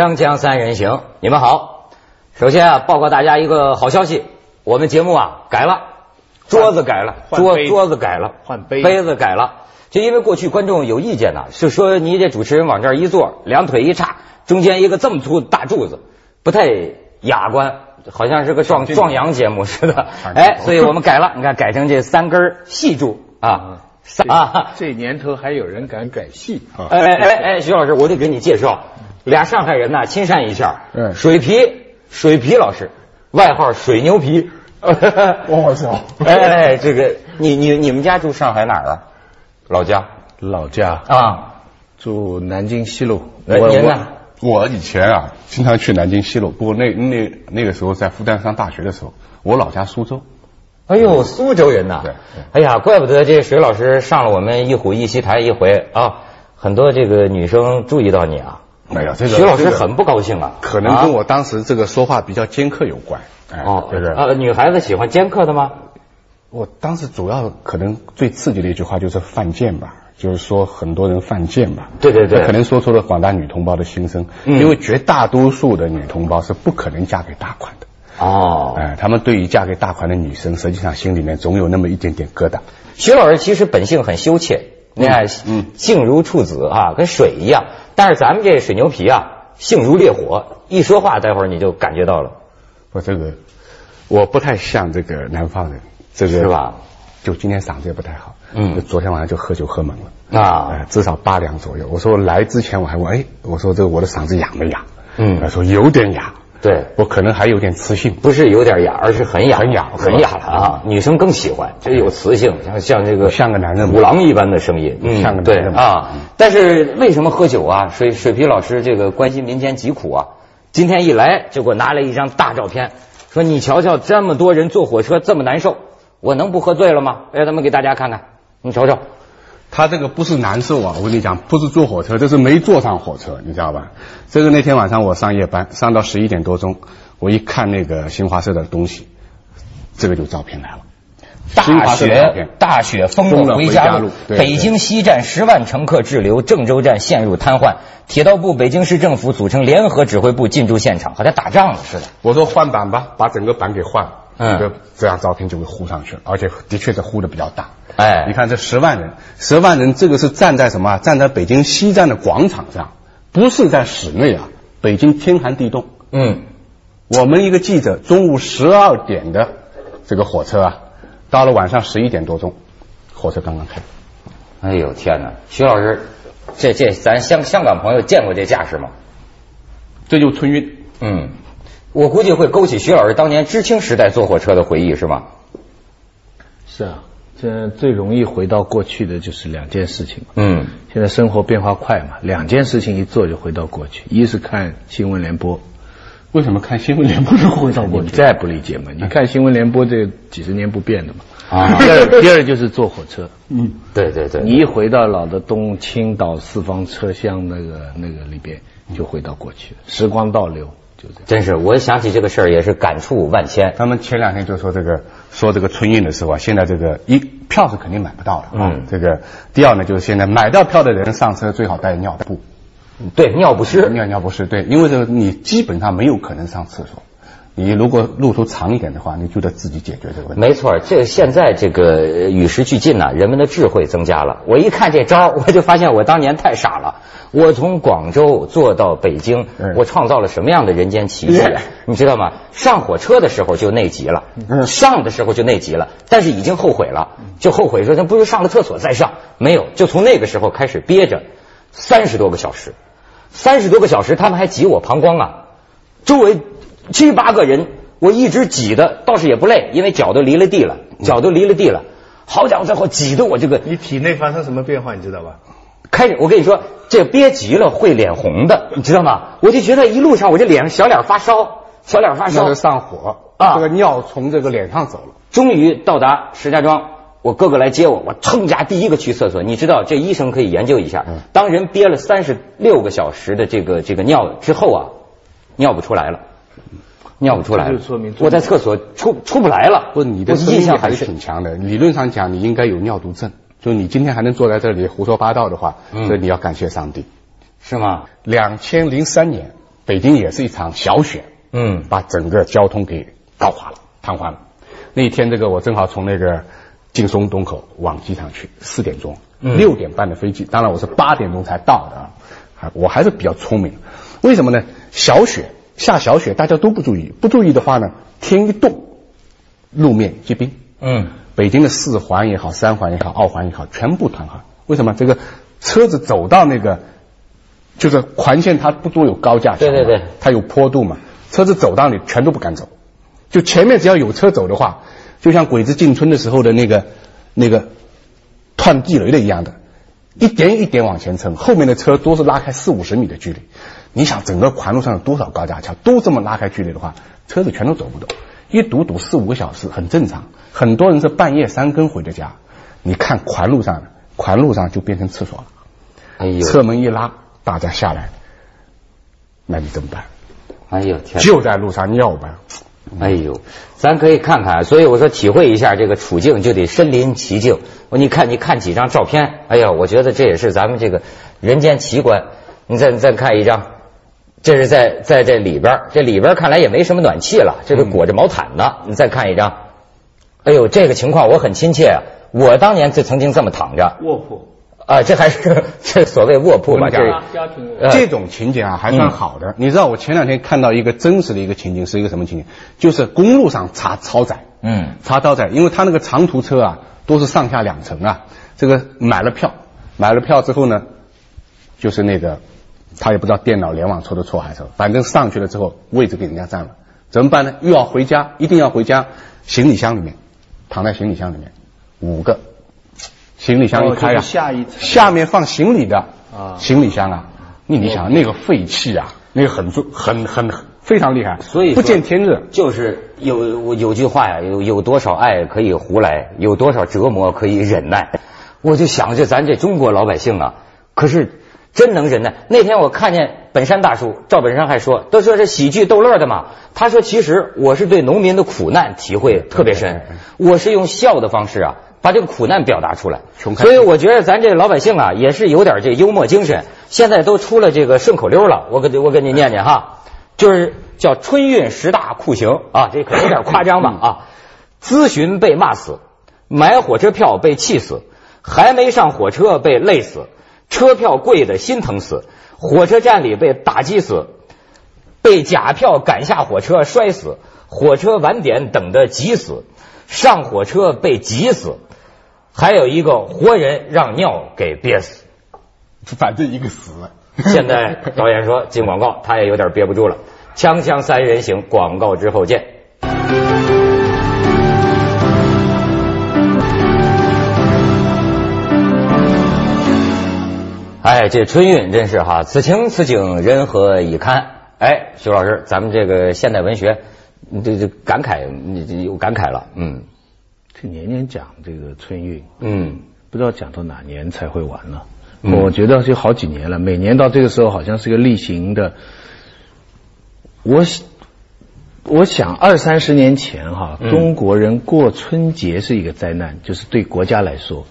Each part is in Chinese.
锵锵三人行，你们好。首先啊，报告大家一个好消息，我们节目啊改了，桌子改了，桌桌子改了，换杯杯子改了。就因为过去观众有意见呐，是说你这主持人往这儿一坐，两腿一叉，中间一个这么粗的大柱子，不太雅观，好像是个壮壮阳节目似的。哎，所以我们改了，你看改成这三根细柱啊。啊，这年头还有人敢改戏啊！哎哎哎哎，徐老师，我得给你介绍俩上海人呐，亲善一下。嗯，水皮，水皮老师，外号水牛皮。我操！哎哎，这个你你你们家住上海哪儿啊？老家？老家啊，住南京西路。您呢？我以前啊，经常去南京西路，不过那那那个时候在复旦上大学的时候，我老家苏州。哎呦，苏州人呐！对，哎呀，怪不得这水老师上了我们一虎一席台一回啊，很多这个女生注意到你啊。没有，这个徐老师很不高兴啊。可能跟我当时这个说话比较尖刻有关。哦，对对。呃，女孩子喜欢尖刻的吗？我当时主要可能最刺激的一句话就是犯贱吧，就是说很多人犯贱吧。对对对。可能说出了广大女同胞的心声，因为绝大多数的女同胞是不可能嫁给大款的。哦，哎，他们对于嫁给大款的女生，实际上心里面总有那么一点点疙瘩。徐老师其实本性很羞怯，你看，嗯，静如处子啊，跟水一样。但是咱们这水牛皮啊，性如烈火，一说话，待会儿你就感觉到了。我这个我不太像这个南方人，这个是吧？就今天嗓子也不太好，嗯，昨天晚上就喝酒喝猛了啊，至少八两左右。我说来之前我还问，哎，我说这个我的嗓子哑没哑？嗯，他说有点哑。对我可能还有点磁性，不是有点哑，而是很哑，很哑，很哑了啊！女生更喜欢，这有磁性，像像这个像个男人虎狼一般的声音，像个男人啊！但是为什么喝酒啊？水水皮老师这个关心民间疾苦啊！今天一来就给我拿来一张大照片，说你瞧瞧这么多人坐火车这么难受，我能不喝醉了吗？让他们给大家看看，你瞅瞅。他这个不是难受啊，我跟你讲，不是坐火车，这是没坐上火车，你知道吧？这个那天晚上我上夜班，上到十一点多钟，我一看那个新华社的东西，这个就照片来了。大雪，大雪封了回家路，北京西站十万乘客滞留，郑州站陷入瘫痪，铁道部、北京市政府组成联合指挥部进驻现场，好像打仗了似的。我说换板吧，把整个板给换了，嗯，这张照片就会糊上去了，而且的确是糊的比较大。哎，你看这十万人，十万人，这个是站在什么？站在北京西站的广场上，不是在室内啊。北京天寒地冻，嗯，我们一个记者中午十二点的这个火车啊，到了晚上十一点多钟，火车刚刚开。哎呦天哪，徐老师，这这咱香香港朋友见过这架势吗？这就春运。嗯，我估计会勾起徐老师当年知青时代坐火车的回忆，是吗？是啊。现在最容易回到过去的就是两件事情。嗯，现在生活变化快嘛，两件事情一做就回到过去。一是看新闻联播，为什么看新闻联播就回到过去？你再不理解嘛？你看新闻联播这几十年不变的嘛。啊。第二，第二就是坐火车。嗯，对对对。你一回到老的东青岛四方车厢那个那个里边，就回到过去，时光倒流。真是，我想起这个事儿也是感触万千。他们前两天就说这个，说这个春运的时候啊，现在这个一票是肯定买不到的。嗯，这个第二呢，就是现在买到票的人上车最好带尿布。对，尿不湿，尿尿不湿。对，因为这个你基本上没有可能上厕所。你如果路途长一点的话，你就得自己解决这个问题。没错，这现在这个与时俱进呐，人们的智慧增加了。我一看这招，我就发现我当年太傻了。我从广州坐到北京，我创造了什么样的人间奇迹？你知道吗？上火车的时候就内急了，上的时候就内急了，但是已经后悔了，就后悔说那不如上了厕所再上。没有，就从那个时候开始憋着三十多个小时，三十多个小时，他们还挤我膀胱啊，周围。七八个人，我一直挤的，倒是也不累，因为脚都离了地了，脚都离了地了。好家伙，最后挤的我这个，你体内发生什么变化，你知道吧？开始我跟你说，这憋急了会脸红的，你知道吗？我就觉得一路上我这脸上小脸发烧，小脸发烧，上火啊，这个尿从这个脸上走了。终于到达石家庄，我哥哥来接我，我蹭家第一个去厕所。你知道，这医生可以研究一下，当人憋了三十六个小时的这个这个尿之后啊，尿不出来了。尿不出来，我在厕所出出不来了。不，你的印象还是挺强的。理论上讲，你应该有尿毒症。就你今天还能坐在这里胡说八道的话，所以你要感谢上帝，是吗？两千零三年北京也是一场小雪，嗯，把整个交通给搞垮了，瘫痪了。那一天，这个我正好从那个劲松东口往机场去，四点钟，六点半的飞机，当然我是八点钟才到的啊，我还是比较聪明。为什么呢？小雪下小雪，大家都不注意，不注意的话呢，天一冻，路面结冰。嗯，北京的四环也好，三环也好，二环也好，全部瘫痪。为什么？这个车子走到那个，就是环线，它不都有高架桥对对对，它有坡度嘛，车子走到里全都不敢走。就前面只要有车走的话，就像鬼子进村的时候的那个那个窜地雷的一样的，一点一点往前蹭，后面的车都是拉开四五十米的距离。你想整个环路上有多少高架桥，都这么拉开距离的话，车子全都走不动，一堵堵四五个小时很正常。很多人是半夜三更回的家，你看环路上，环路上就变成厕所了。哎呦，车门一拉，大家下来，那你怎么办？哎呦天，就在路上尿吧。哎呦，咱可以看看，所以我说体会一下这个处境，就得身临其境。我你看，你看几张照片，哎呀，我觉得这也是咱们这个人间奇观。你再再看一张。这是在在这里边，这里边看来也没什么暖气了，这是裹着毛毯呢。你再看一张，哎呦，这个情况我很亲切啊！我当年就曾经这么躺着卧铺啊，这还是这所谓卧铺吧？这家庭这种情景啊还算好的。你知道我前两天看到一个真实的一个情景是一个什么情景？就是公路上查超载，嗯，查超载，因为他那个长途车啊都是上下两层啊，这个买了票，买了票之后呢，就是那个。他也不知道电脑联网出的错还是，反正上去了之后位置给人家占了，怎么办呢？又要回家，一定要回家，行李箱里面，躺在行李箱里面，五个行李箱一开啊，下一下面放行李的啊，行李箱啊，你你想那个废气啊，那个很重，很很非常厉害，所以不见天日。就是有有句话呀，有有多少爱可以胡来，有多少折磨可以忍耐。我就想着咱这中国老百姓啊，可是。真能忍耐。那天我看见本山大叔赵本山还说，都说是喜剧逗乐的嘛。他说，其实我是对农民的苦难体会特别深，我是用笑的方式啊，把这个苦难表达出来。所以我觉得咱这老百姓啊，也是有点这幽默精神。现在都出了这个顺口溜了，我给我给你念念哈，就是叫春运十大酷刑啊，这可能有点夸张吧啊。咨询被骂死，买火车票被气死，还没上火车被累死。车票贵的心疼死，火车站里被打击死，被假票赶下火车摔死，火车晚点等的急死，上火车被挤死，还有一个活人让尿给憋死，反正一个死。现在导演说进广告，他也有点憋不住了。锵锵三人行，广告之后见。哎，这春运真是哈，此情此景，人何以堪？哎，徐老师，咱们这个现代文学，这这感慨，你有感慨了，嗯。这年年讲这个春运，嗯，不知道讲到哪年才会完呢？我觉得是好几年了，每年到这个时候好像是个例行的。我我想二三十年前哈，中国人过春节是一个灾难，就是对国家来说。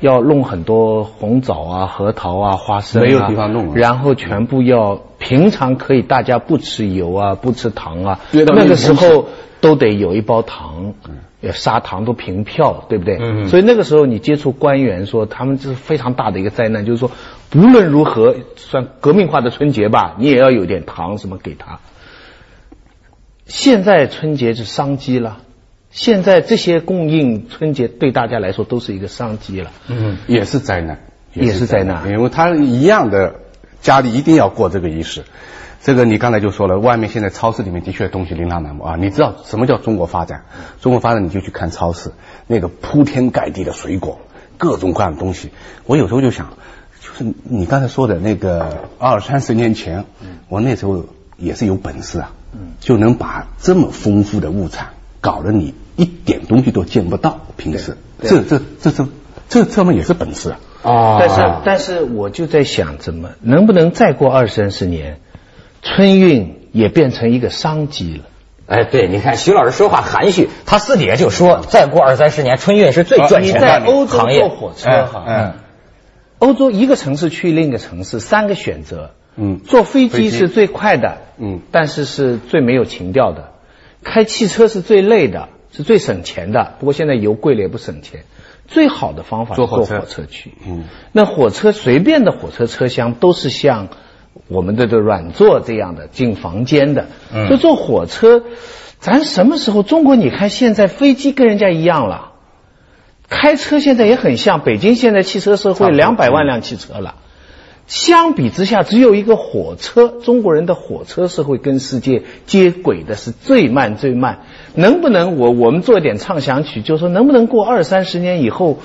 要弄很多红枣啊、核桃啊、花生啊，没有地方弄，然后全部要平常可以大家不吃油啊、不吃糖啊，那个时候都得有一包糖，砂糖都凭票，对不对？所以那个时候你接触官员说，他们这是非常大的一个灾难，就是说无论如何算革命化的春节吧，你也要有点糖什么给他。现在春节是商机了。现在这些供应春节对大家来说都是一个商机了，嗯，也是灾难，也是灾难，因为他一样的家里一定要过这个仪式。这个你刚才就说了，外面现在超市里面的确东西琳琅满目啊。你知道什么叫中国发展？中国发展你就去看超市，那个铺天盖地的水果，各种各样的东西。我有时候就想，就是你刚才说的那个二三十年前，我那时候也是有本事啊，就能把这么丰富的物产。搞得你一点东西都见不到，平时。这这这这这这么也是本事啊！但是但是我就在想，怎么能不能再过二三十年，春运也变成一个商机了？哎，对，你看徐老师说话含蓄，他私底下就说，再过二三十年，春运是最赚钱的行业。坐火车哈，嗯，欧洲一个城市去另一个城市，三个选择，嗯，坐飞机是最快的，嗯，但是是最没有情调的。开汽车是最累的，是最省钱的。不过现在油贵了也不省钱。最好的方法坐火车去。嗯，那火车随便的火车车厢都是像我们的这软座这样的进房间的。嗯，就坐火车，咱什么时候中国？你看现在飞机跟人家一样了，开车现在也很像北京现在汽车社会两百万辆汽车了。相比之下，只有一个火车。中国人的火车社会跟世界接轨的，是最慢最慢。能不能我我们做一点畅想曲，就是说能不能过二三十年以后，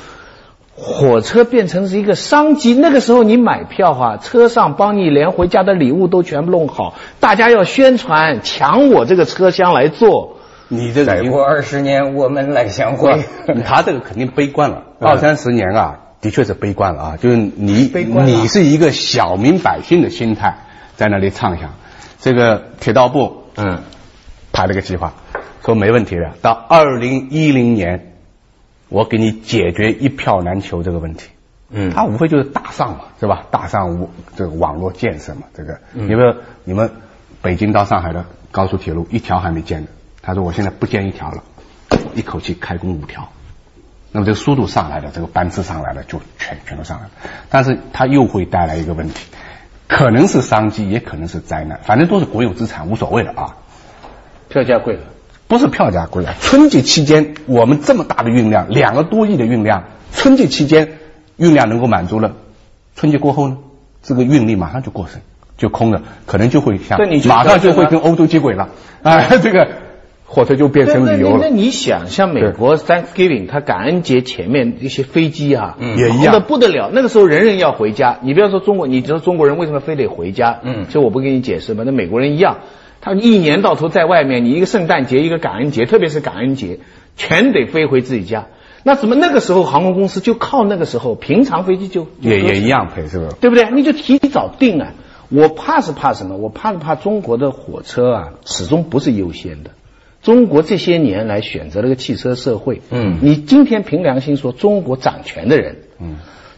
火车变成是一个商机？那个时候你买票哈，车上帮你连回家的礼物都全部弄好，大家要宣传抢我这个车厢来坐。你这再过二十年我们来相会。他这个肯定悲观了，二三十年啊。的确是悲观了啊！就是你，你是一个小民百姓的心态在那里畅想。这个铁道部，嗯，排了个计划，说没问题的，到二零一零年，我给你解决一票难求这个问题。嗯，他无非就是大上嘛，是吧？大上这个网络建设嘛，这个，因为你们北京到上海的高速铁路一条还没建呢。他说我现在不建一条了，一口气开工五条。那么这个速度上来了，这个班次上来了，就全全都上来了。但是它又会带来一个问题，可能是商机，也可能是灾难，反正都是国有资产，无所谓的啊。票价贵了，不是票价贵了。春节期间我们这么大的运量，两个多亿的运量，春节期间运量能够满足了，春节过后呢，这个运力马上就过剩，就空了，可能就会像马上就会跟欧洲接轨了啊，这个。火车就变成旅游了。那你想，像美国 Thanksgiving，它感恩节前面一些飞机啊，也一样的不得了。那个时候人人要回家。你不要说中国，你知道中国人为什么非得回家？嗯，这我不跟你解释吧。那美国人一样，他一年到头在外面，你一个圣诞节，一个感恩节，特别是感恩节，全得飞回自己家。那怎么那个时候航空公司就靠那个时候平常飞机就也也一样赔是吧？对不对？你就提早定啊。我怕是怕什么？我怕是怕中国的火车啊，始终不是优先的。中国这些年来选择了个汽车社会，嗯，你今天凭良心说，中国掌权的人，嗯，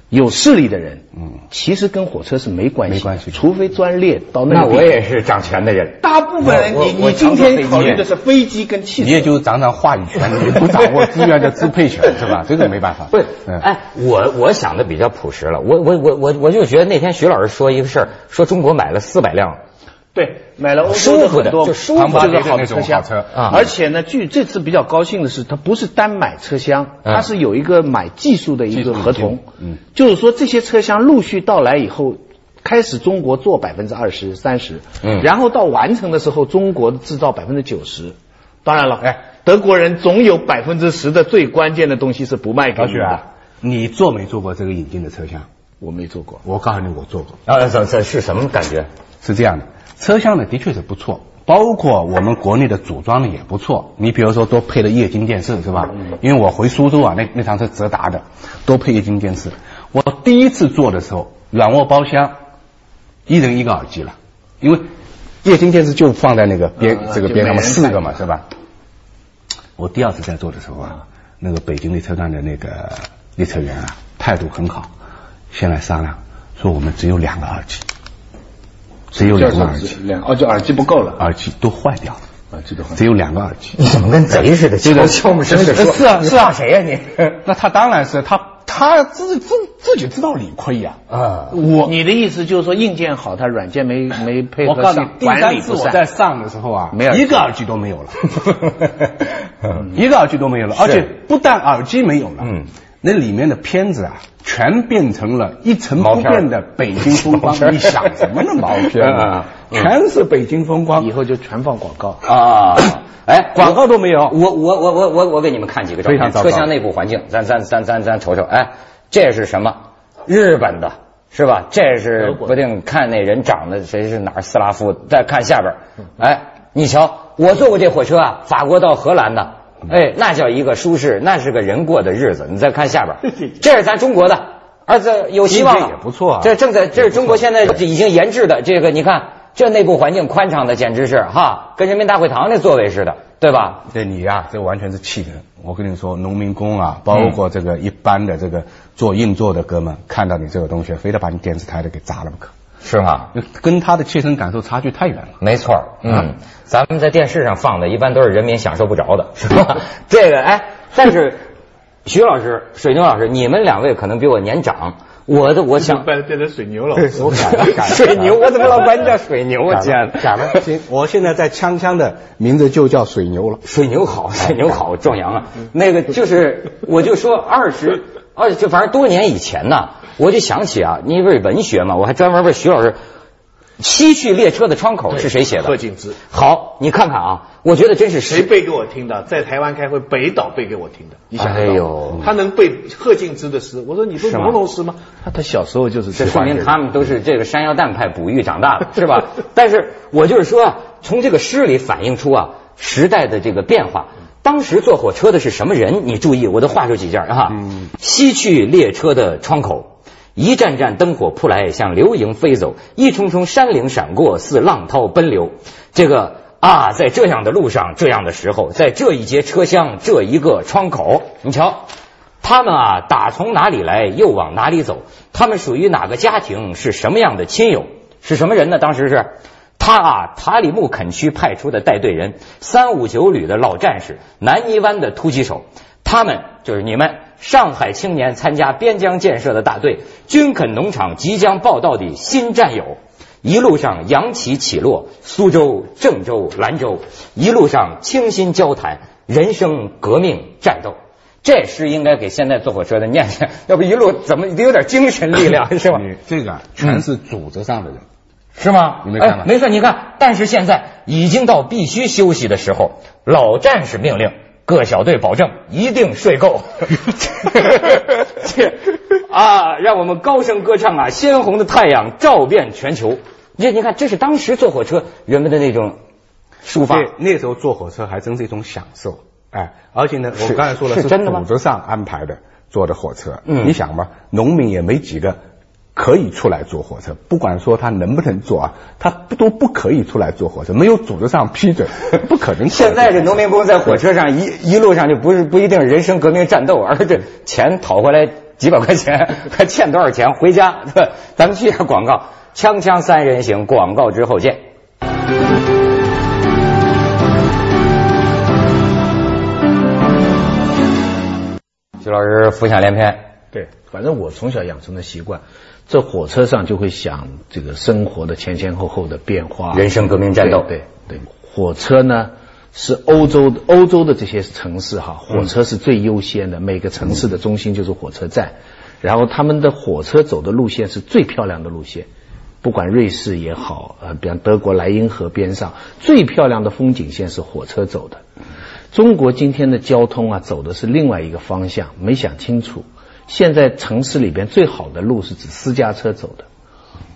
有势力的人，嗯，其实跟火车是没关系，没关系，除非专列到那。那我也是掌权的人，大部分人，你你今天考虑的是飞机跟汽车，你也就掌掌话语权，你不掌握资源的支配权是吧？这个没办法。不，哎，我我想的比较朴实了，我我我我我就觉得那天徐老师说一个事儿，说中国买了四百辆。对，买了欧洲的很多舒服的好车厢，而且呢，据这次比较高兴的是，它不是单买车厢，它是有一个买技术的一个合同。嗯，就是说这些车厢陆续到来以后，开始中国做百分之二十三十，嗯，然后到完成的时候，中国制造百分之九十。当然了，哎，德国人总有百分之十的最关键的东西是不卖给你的。你做没做过这个引进的车厢？我没做过。我告诉你，我做过。啊，这这是什么感觉？是这样的。车厢呢，的确是不错，包括我们国内的组装的也不错。你比如说，多配了液晶电视，是吧？因为我回苏州啊，那那趟车直达的，多配液晶电视。我第一次坐的时候，软卧包厢，一人一个耳机了，因为液晶电视就放在那个边这个边上嘛，四个嘛，是吧？我第二次在坐的时候啊，那个北京列车站的那个列车员啊，态度很好，先来商量，说我们只有两个耳机。只有两个耳机，两哦，就耳机不够了，耳机都坏掉了，耳机都坏，只有两个耳机。你怎么跟贼似的？敲敲门声的说，是啊，是啊，谁呀你？那他当然是他，他自自自己知道理亏呀。啊，我你的意思就是说硬件好，他软件没没配合我告诉你，第三次我在上的时候啊，没有一个耳机都没有了，一个耳机都没有了，而且不但耳机没有了，嗯。那里面的片子啊，全变成了一成不变的北京风光。你想什么呢？毛片啊，全是北京风光。以后就全放广告啊！哎，广告都没有。我我我我我我给你们看几个照片，车厢内部环境，咱咱咱咱咱瞅瞅。哎，这是什么？日本的，是吧？这是不定看那人长得谁是哪儿斯拉夫。再看下边，哎，你瞧，我坐过这火车啊，法国到荷兰的。哎，那叫一个舒适，那是个人过的日子。你再看下边，这是咱中国的，儿子有希望了，也不错。这正在，这是中国现在已经研制的这个，你看这内部环境宽敞的，简直是哈，跟人民大会堂那座位似的，对吧？对你呀，这完全是气人。我跟你说，农民工啊，包括这个一般的这个做硬座的哥们，看到你这个东西，非得把你电视台的给砸了不可。是吗？跟他的切身感受差距太远了。没错，嗯，咱们在电视上放的，一般都是人民享受不着的，是吧？这个哎，但是 徐老师、水牛老师，你们两位可能比我年长。我的我想 变变成水牛 了，我改改了水牛，我怎么老管你叫水牛啊？讲讲了，行，我现在在锵锵的名字就叫水牛了。水牛好，水牛好，壮阳啊！那个就是，我就说二十，而且就反正多年以前呢，我就想起啊，你不是文学嘛，我还专门问徐老师。西去列车的窗口是谁写的？贺敬之。好，你看看啊，我觉得真是谁背给我听的？在台湾开会，北岛背给我听的。你想哎呦，他能背贺敬之的诗？我说你说朦胧诗吗？他他小时候就是。这说明他们都是这个山药蛋派哺育长大的，是吧？但是我就是说啊，从这个诗里反映出啊时代的这个变化。当时坐火车的是什么人？你注意，我都画出几件啊。西去列车的窗口。一盏盏灯火扑来，像流萤飞走；一重重山岭闪过，似浪涛奔流。这个啊，在这样的路上，这样的时候，在这一节车厢，这一个窗口，你瞧，他们啊，打从哪里来，又往哪里走？他们属于哪个家庭？是什么样的亲友？是什么人呢？当时是他啊，塔里木垦区派出的带队人，三五九旅的老战士，南泥湾的突击手，他们就是你们。上海青年参加边疆建设的大队，军垦农场即将报道的新战友，一路上扬起起落，苏州、郑州、兰州，一路上倾心交谈，人生革命战斗。这诗应该给现在坐火车的念念，要不一路怎么得有点精神力量 是吧？你这个全是组织上的人，是吗？你没看吗？没错，你看，但是现在已经到必须休息的时候，老战士命令。各小队保证一定睡够，啊！让我们高声歌唱啊！鲜红的太阳照遍全球。你你看，这是当时坐火车人们的那种抒发。那时候坐火车还真是一种享受，哎！而且呢，我刚才说了是组织上安排的坐的火车。嗯，你想吧，农民也没几个。可以出来坐火车，不管说他能不能坐啊，他不都不可以出来坐火车，没有组织上批准，不可能。现在这农民工在火车上一一路上就不是不一定人生革命战斗，而是钱讨回来几百块钱，还欠多少钱回家？咱们去下广告，锵锵三人行，广告之后见。徐老师浮想联翩，对，反正我从小养成的习惯。这火车上就会想这个生活的前前后后的变化，人生革命战斗。对对，火车呢是欧洲欧洲的这些城市哈，火车是最优先的，每个城市的中心就是火车站，然后他们的火车走的路线是最漂亮的路线，不管瑞士也好，呃，比方德国莱茵河边上最漂亮的风景线是火车走的。中国今天的交通啊，走的是另外一个方向，没想清楚。现在城市里边最好的路是指私家车走的，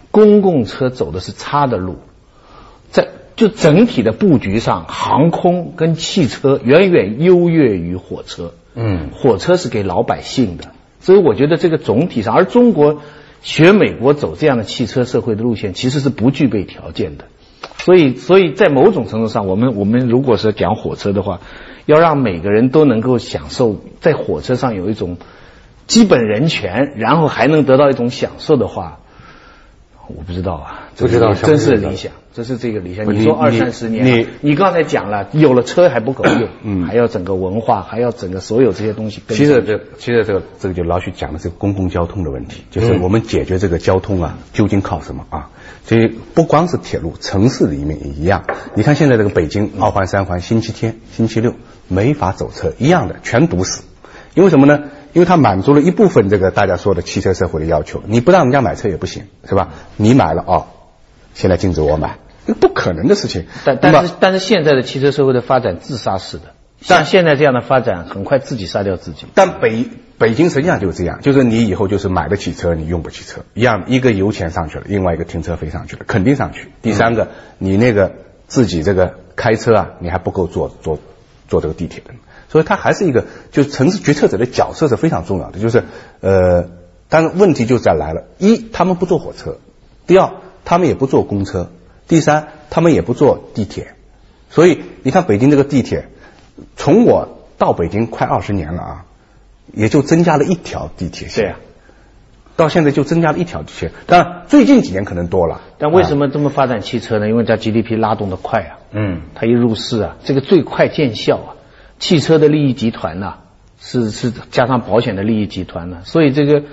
公共车走的是差的路，在就整体的布局上，航空跟汽车远远优越于火车。嗯，火车是给老百姓的，所以我觉得这个总体上，而中国学美国走这样的汽车社会的路线，其实是不具备条件的。所以，所以在某种程度上，我们我们如果是讲火车的话，要让每个人都能够享受在火车上有一种。基本人权，然后还能得到一种享受的话，我不知道啊，不知道，真是理想，这是这个理想。你说二三十年，你你刚才讲了，有了车还不够用，嗯，还要整个文化，还要整个所有这些东西。其实这其实这个这个就老许讲的这个公共交通的问题，就是我们解决这个交通啊，究竟靠什么啊？所以不光是铁路，城市里面也一样。你看现在这个北京二环三环，星期天、星期六没法走车，一样的全堵死，因为什么呢？因为它满足了一部分这个大家说的汽车社会的要求，你不让人家买车也不行，是吧？你买了哦，现在禁止我买，那不可能的事情。但但是但是现在的汽车社会的发展自杀式的，像现在这样的发展，很快自己杀掉自己。但北北京实际上就是这样，就是你以后就是买得起车，你用不起车，一样一个油钱上去了，另外一个停车费上去了，肯定上去。第三个，你那个自己这个开车啊，你还不够坐坐坐这个地铁的。所以它还是一个，就是城市决策者的角色是非常重要的。就是，呃，但是问题就再来了：一，他们不坐火车；第二，他们也不坐公车；第三，他们也不坐地铁。所以你看北京这个地铁，从我到北京快二十年了啊，也就增加了一条地铁线。到现在就增加了一条线。当然最近几年可能多了。但为什么这么发展汽车呢？因为它 GDP 拉动的快啊。嗯。它一入市啊，这个最快见效啊。汽车的利益集团呐，是是加上保险的利益集团呢，所以这个，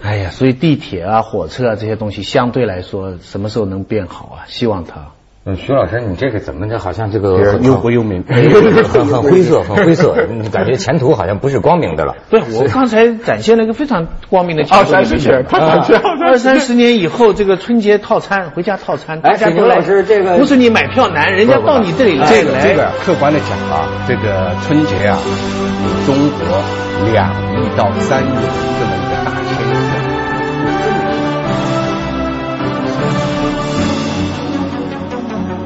哎呀，所以地铁啊、火车啊这些东西相对来说，什么时候能变好啊？希望它。嗯，徐老师，你这个怎么着？好像这个忧国忧民，很很灰色，很灰色，感觉前途好像不是光明的了。对，我刚才展现了一个非常光明的前途。二三十年，二三十年以后，这个春节套餐、回家套餐，大家都来。这个不是你买票难，人家到你这里来。这个这个，客观的讲啊，这个春节啊，中国两亿到三亿这么一个。